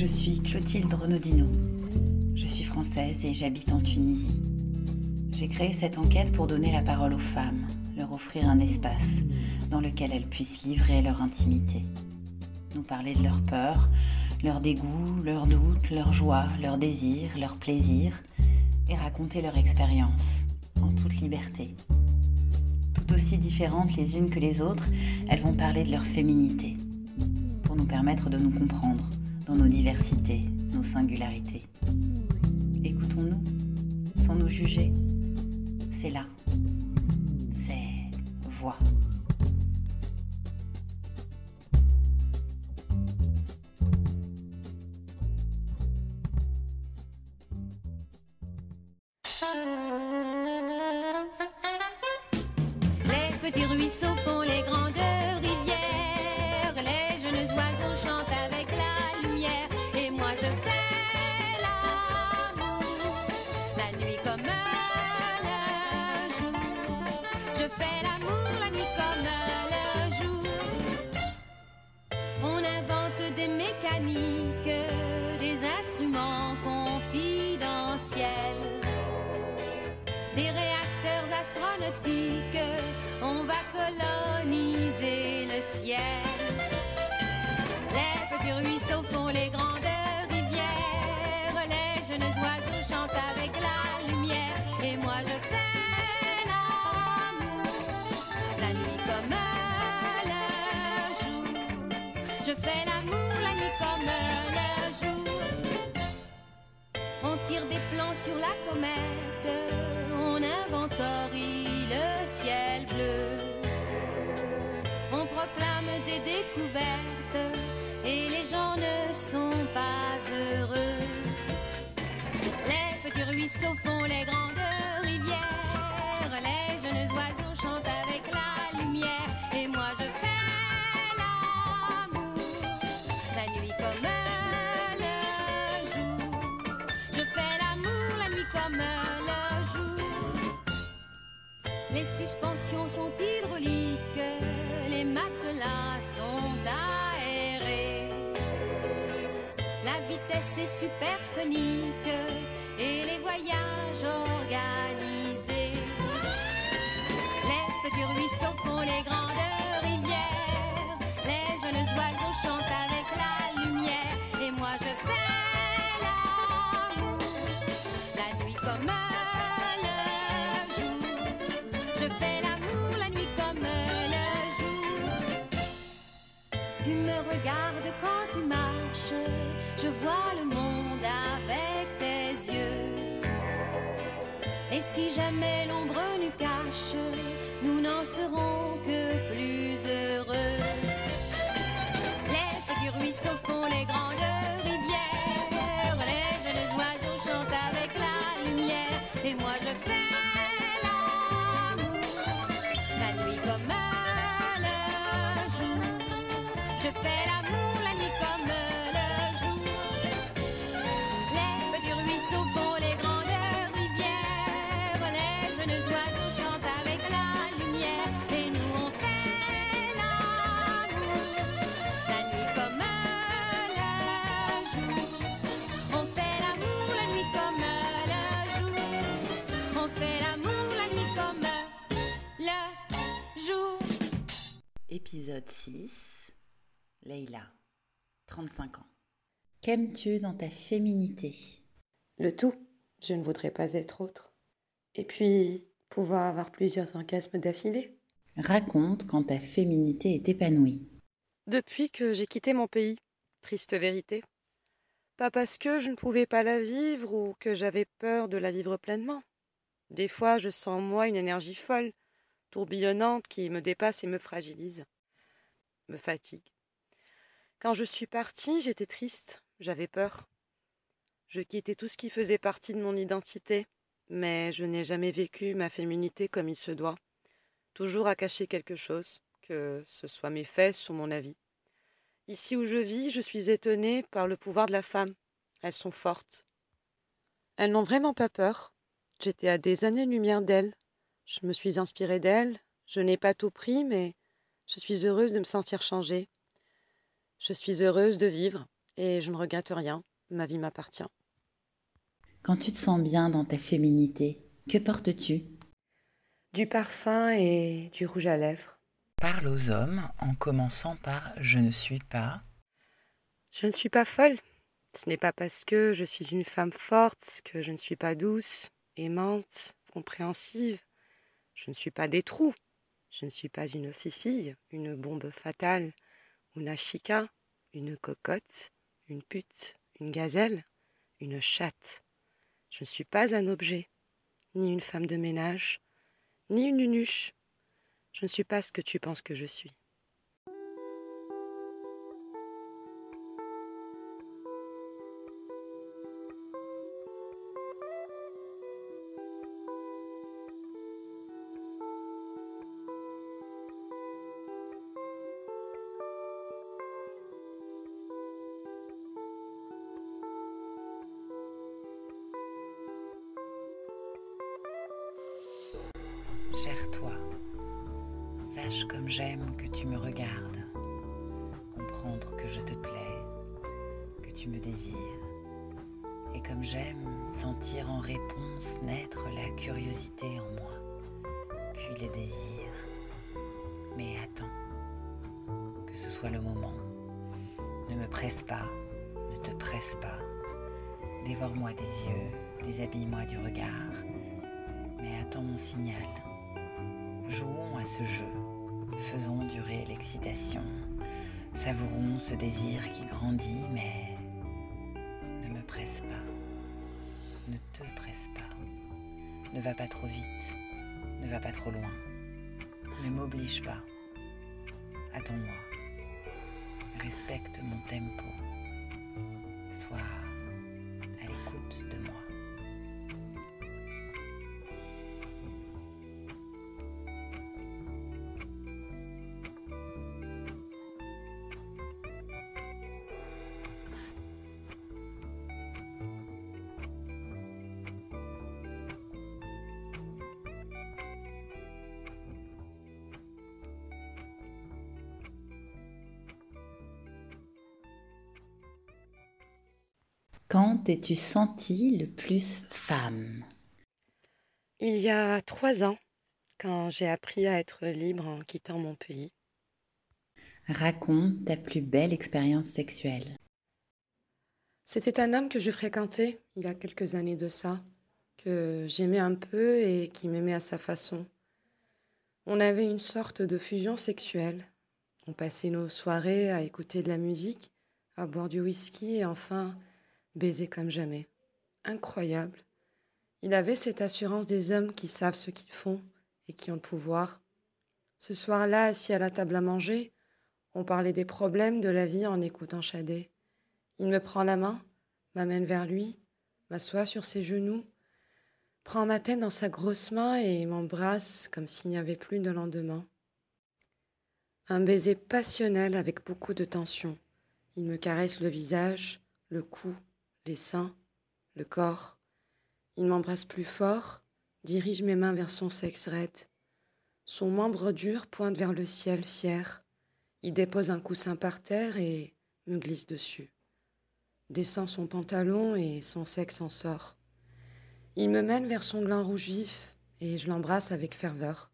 Je suis Clotilde Renaudino. Je suis française et j'habite en Tunisie. J'ai créé cette enquête pour donner la parole aux femmes, leur offrir un espace dans lequel elles puissent livrer leur intimité. Nous parler de leurs peurs, leurs dégoûts, leurs doutes, leurs joies, leurs désirs, leurs plaisirs, et raconter leur expérience en toute liberté. Tout aussi différentes les unes que les autres, elles vont parler de leur féminité, pour nous permettre de nous comprendre dans nos diversités, nos singularités. Écoutons-nous, sans nous juger. C'est là. C'est voix. On va coloniser le ciel. Les petits ruisseaux font les grandes rivières, les jeunes oiseaux chantent avec la lumière, et moi je fais l'amour, la nuit comme le jour. Je fais l'amour la nuit comme le jour. On tire des plans sur la comète, on inventorie Des découvertes et les gens ne sont pas heureux. Les petits ruisseaux font les grandes rivières, les jeunes oiseaux chantent avec la lumière et moi je fais l'amour la nuit comme le jour. Je fais l'amour la nuit comme le jour. Les suspensions sont hydrauliques, les matelas sont aérés. La vitesse est supersonique et les voyages organisés. Les petits ruisseaux font les grandes si jamais l'ombre nous cache, nous n'en serons que plus heureux. Les petits ruisseaux font les grandes rivières. Les jeunes oiseaux chantent avec la lumière. Et moi je fais l'amour. La nuit comme le jour. Je fais Épisode 6. Leïla, 35 ans. Qu'aimes-tu dans ta féminité? Le tout, je ne voudrais pas être autre. Et puis, pouvoir avoir plusieurs orgasmes d'affilée. Raconte quand ta féminité est épanouie. Depuis que j'ai quitté mon pays, triste vérité. Pas parce que je ne pouvais pas la vivre ou que j'avais peur de la vivre pleinement. Des fois, je sens en moi une énergie folle, tourbillonnante qui me dépasse et me fragilise, me fatigue. Quand je suis partie, j'étais triste, j'avais peur. Je quittais tout ce qui faisait partie de mon identité, mais je n'ai jamais vécu ma féminité comme il se doit, toujours à cacher quelque chose, que ce soit mes fesses ou mon avis. Ici où je vis, je suis étonnée par le pouvoir de la femme. Elles sont fortes. Elles n'ont vraiment pas peur. J'étais à des années-lumière d'elles. Je me suis inspirée d'elles. Je n'ai pas tout pris, mais je suis heureuse de me sentir changée. Je suis heureuse de vivre Et je ne regrette rien, ma vie m'appartient. Quand tu te sens bien dans ta féminité, que portes-tu? Du parfum et du rouge à lèvres. Parle aux hommes en commençant par Je ne suis pas. Je ne suis pas folle. Ce n'est pas parce que je suis une femme forte que je ne suis pas douce, aimante, compréhensive. Je ne suis pas des trous. Je ne suis pas une fifille, une bombe fatale, une chica, une cocotte, une pute, une gazelle, une chatte. Je ne suis pas un objet, ni une femme de ménage, ni une nunuche. Je ne suis pas ce que tu penses que je suis. Cher toi, sache comme j'aime que tu me regardes, comprendre que je te plais, que tu me désires, et comme j'aime sentir en réponse naître la curiosité en moi, puis le désir. Mais attends, que ce soit le moment. Ne me presse pas, ne te presse pas. Dévore-moi des yeux, déshabille-moi du regard, mais attends mon signal. Jouons à ce jeu, faisons durer l'excitation, savourons ce désir qui grandit, mais ne me presse pas, ne te presse pas, ne va pas trop vite, ne va pas trop loin, ne m'oblige pas, attends-moi, respecte mon tempo, sois Quand t'es-tu sentie le plus femme? Il y a trois ans, quand j'ai appris à être libre en quittant mon pays. Raconte ta plus belle expérience sexuelle. C'était un homme que je fréquentais il y a quelques années de ça, que j'aimais un peu et qui m'aimait à sa façon. On avait une sorte de fusion sexuelle. On passait nos soirées à écouter de la musique, à boire du whisky et enfin baiser comme jamais. Incroyable. Il avait cette assurance des hommes qui savent ce qu'ils font et qui ont le pouvoir. Ce soir-là, assis à la table à manger, on parlait des problèmes de la vie en écoutant Chadet. Il me prend la main, m'amène vers lui, m'assoit sur ses genoux, prend ma tête dans sa grosse main et m'embrasse comme s'il n'y avait plus de lendemain. Un baiser passionnel avec beaucoup de tension. Il me caresse le visage, le cou, les seins, le corps. Il m'embrasse plus fort, dirige mes mains vers son sexe raide. Son membre dur pointe vers le ciel fier. Il dépose un coussin par terre et me glisse dessus. Descend son pantalon et son sexe en sort. Il me mène vers son gland rouge vif et je l'embrasse avec ferveur.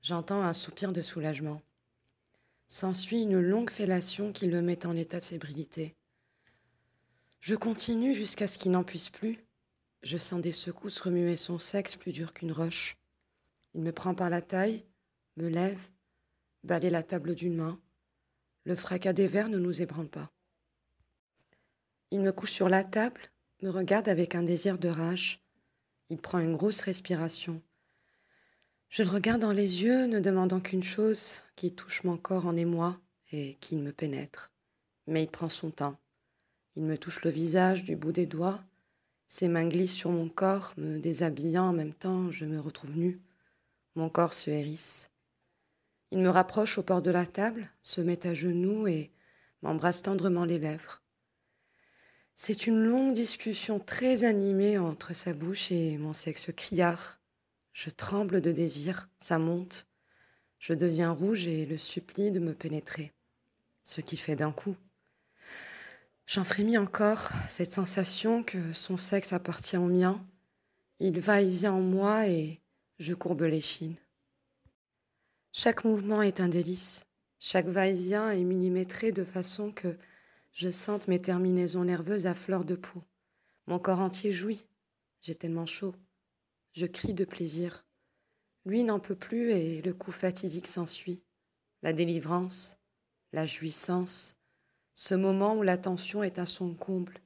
J'entends un soupir de soulagement. S'ensuit une longue fellation qui le met en état de fébrilité. Je continue jusqu'à ce qu'il n'en puisse plus. Je sens des secousses remuer son sexe plus dur qu'une roche. Il me prend par la taille, me lève, balaye la table d'une main. Le fracas des verres ne nous ébranle pas. Il me couche sur la table, me regarde avec un désir de rage. Il prend une grosse respiration. Je le regarde dans les yeux, ne demandant qu'une chose, qui touche mon corps en émoi et qui me pénètre. Mais il prend son temps. Il me touche le visage du bout des doigts. Ses mains glissent sur mon corps, me déshabillant en même temps, je me retrouve nue. Mon corps se hérisse. Il me rapproche au bord de la table, se met à genoux et m'embrasse tendrement les lèvres. C'est une longue discussion très animée entre sa bouche et mon sexe criard. Je tremble de désir, ça monte. Je deviens rouge et le supplie de me pénétrer. Ce qui fait d'un coup. J'en frémis encore, cette sensation que son sexe appartient au mien. Il va et vient en moi et je courbe l'échine. Chaque mouvement est un délice. Chaque va-et-vient est millimétré de façon que je sente mes terminaisons nerveuses à fleur de peau. Mon corps entier jouit. J'ai tellement chaud. Je crie de plaisir. Lui n'en peut plus et le coup fatidique s'ensuit. La délivrance, la jouissance, ce moment où la tension est à son comble.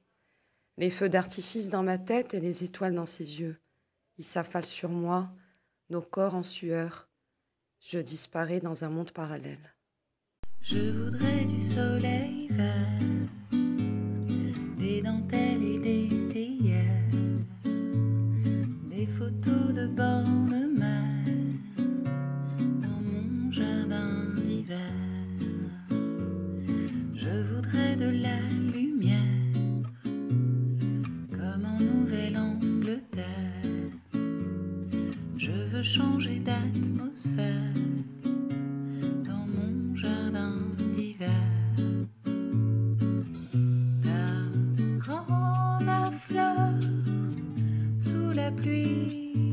Les feux d'artifice dans ma tête et les étoiles dans ses yeux. Ils s'affalent sur moi, nos corps en sueur. Je disparais dans un monde parallèle. Je voudrais du soleil vert, des dentelles et des théières, des photos de bord changer d'atmosphère dans mon jardin d'hiver. Robe à fleurs sous la pluie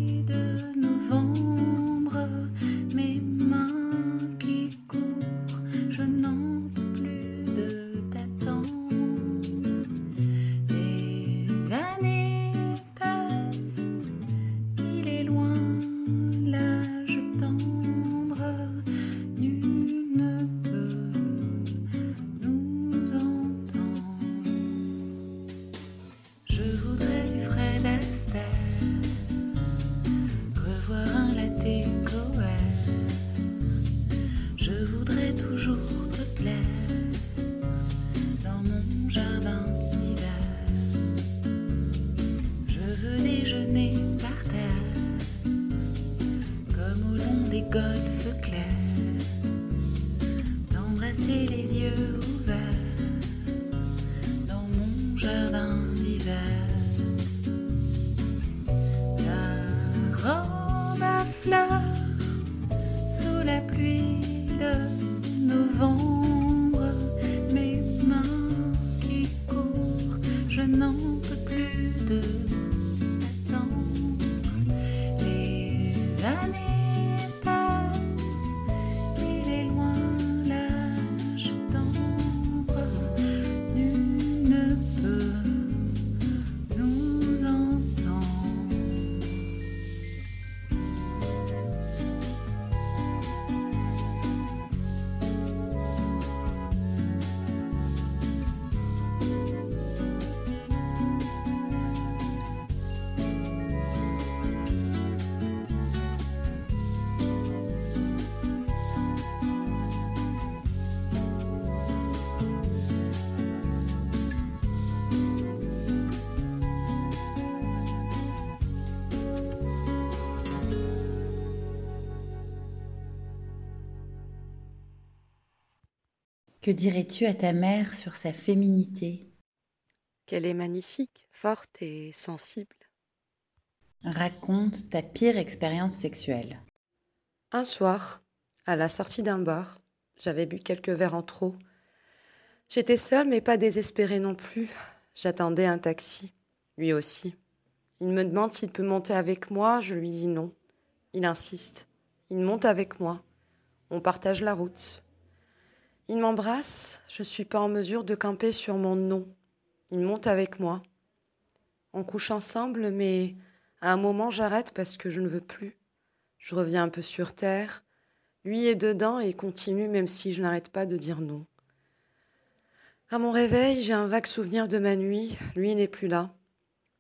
Que dirais-tu à ta mère sur sa féminité? Qu'elle est magnifique, forte et sensible. Raconte ta pire expérience sexuelle. Un soir, à la sortie d'un bar, j'avais bu quelques verres en trop. J'étais seule mais pas désespérée non plus. J'attendais un taxi, lui aussi. Il me demande s'il peut monter avec moi, je lui dis non. Il insiste. Il monte avec moi. On partage la route. Il m'embrasse, je ne suis pas en mesure de camper sur mon non. Il monte avec moi. On couche ensemble, mais à un moment j'arrête parce que je ne veux plus. Je reviens un peu sur terre. Lui est dedans et continue même si je n'arrête pas de dire non. À mon réveil, j'ai un vague souvenir de ma nuit. Lui n'est plus là.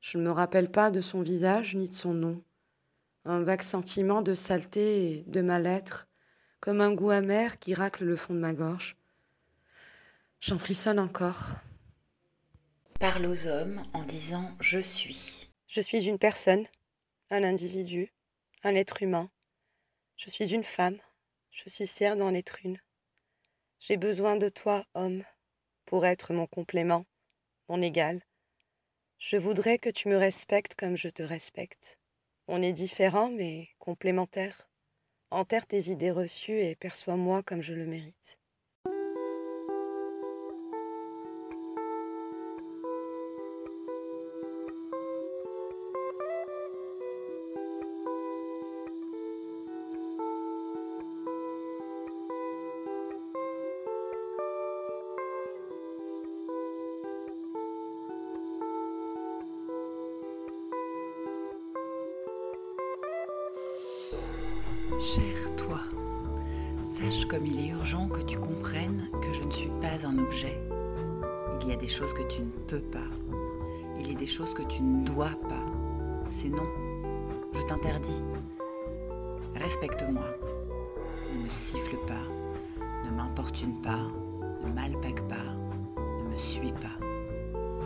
Je ne me rappelle pas de son visage ni de son nom. Un vague sentiment de saleté et de mal-être, comme un goût amer qui racle le fond de ma gorge. J'en frissonne encore. Parle aux hommes en disant je suis. Je suis une personne, un individu, un être humain. Je suis une femme. Je suis fière d'en être une. J'ai besoin de toi, homme, pour être mon complément, mon égal. Je voudrais que tu me respectes comme je te respecte. On est différents mais complémentaires. Enterre tes idées reçues et perçois-moi comme je le mérite. Y a des choses que tu ne peux pas. Il y a des choses que tu ne dois pas. C'est non. Je t'interdis. Respecte-moi. Ne me siffle pas. Ne m'importune pas. Ne m'alpague pas. Ne me suis pas.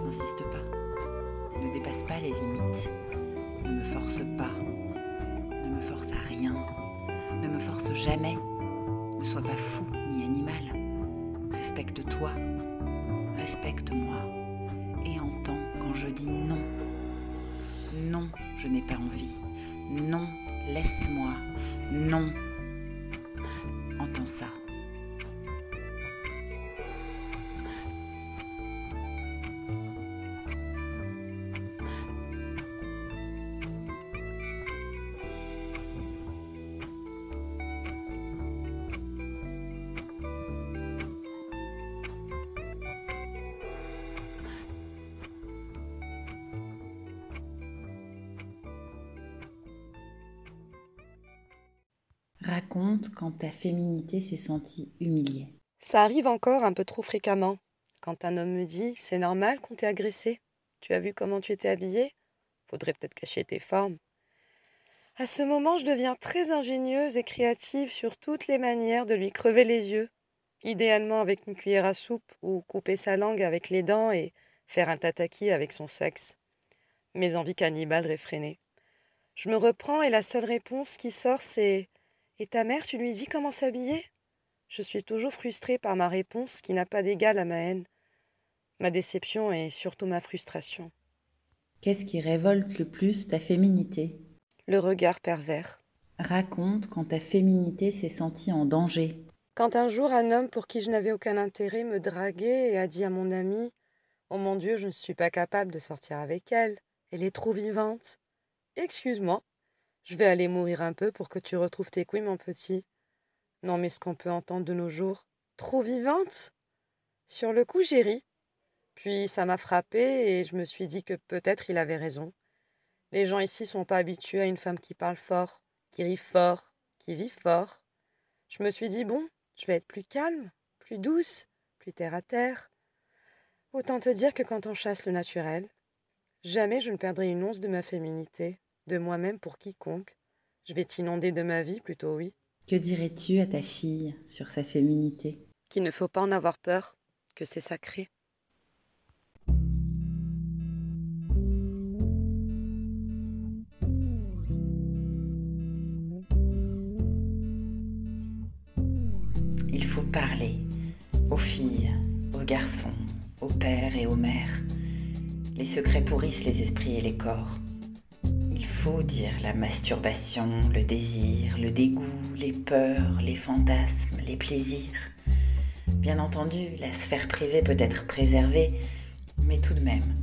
N'insiste pas. Ne dépasse pas les limites. Ne me force pas. Ne me force à rien. Ne me force jamais. Ne sois pas fou ni animal. Respecte-toi. Respecte-moi. Et entends quand je dis non. Non, je n'ai pas envie. Non, laisse-moi. Non. Entends ça. Quand ta féminité s'est sentie humiliée. Ça arrive encore un peu trop fréquemment. Quand un homme me dit C'est normal qu'on t'ait agressé. Tu as vu comment tu étais habillée? Faudrait peut-être cacher tes formes. À ce moment, je deviens très ingénieuse et créative sur toutes les manières de lui crever les yeux, idéalement avec une cuillère à soupe ou couper sa langue avec les dents et faire un tataki avec son sexe. Mes envies cannibales réfrénées. Je me reprends et la seule réponse qui sort, c'est Et ta mère, tu lui dis comment s'habiller? Je suis toujours frustrée par ma réponse qui n'a pas d'égal à ma haine. Ma déception et surtout ma frustration. Qu'est-ce qui révolte le plus ta féminité? Le regard pervers. Raconte quand ta féminité s'est sentie en danger. Quand un jour un homme pour qui je n'avais aucun intérêt me draguait et a dit à mon ami Oh mon Dieu, je ne suis pas capable de sortir avec elle. Elle est trop vivante. Excuse-moi, je vais aller mourir un peu pour que tu retrouves tes couilles, mon petit. Non, mais ce qu'on peut entendre de nos jours. Trop vivante Sur le coup, j'ai ri. Puis ça m'a frappé et je me suis dit que peut-être il avait raison. Les gens ici sont pas habitués à une femme qui parle fort, qui rit fort, qui vit fort. Je me suis dit bon, je vais être plus calme, plus douce, plus terre à terre. Autant te dire que quand on chasse le naturel, jamais je ne perdrai une once de ma féminité, de moi-même pour quiconque. Je vais t'inonder de ma vie plutôt, oui. Que dirais-tu à ta fille sur sa féminité? Qu'il ne faut pas en avoir peur, que c'est sacré. Il faut parler aux filles, aux garçons, aux pères et aux mères. Les secrets pourrissent les esprits et les corps. Dire la masturbation, le désir, le dégoût, les peurs, les fantasmes, les plaisirs. Bien entendu, la sphère privée peut être préservée, mais tout de même,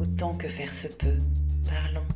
autant que faire se peut, parlons.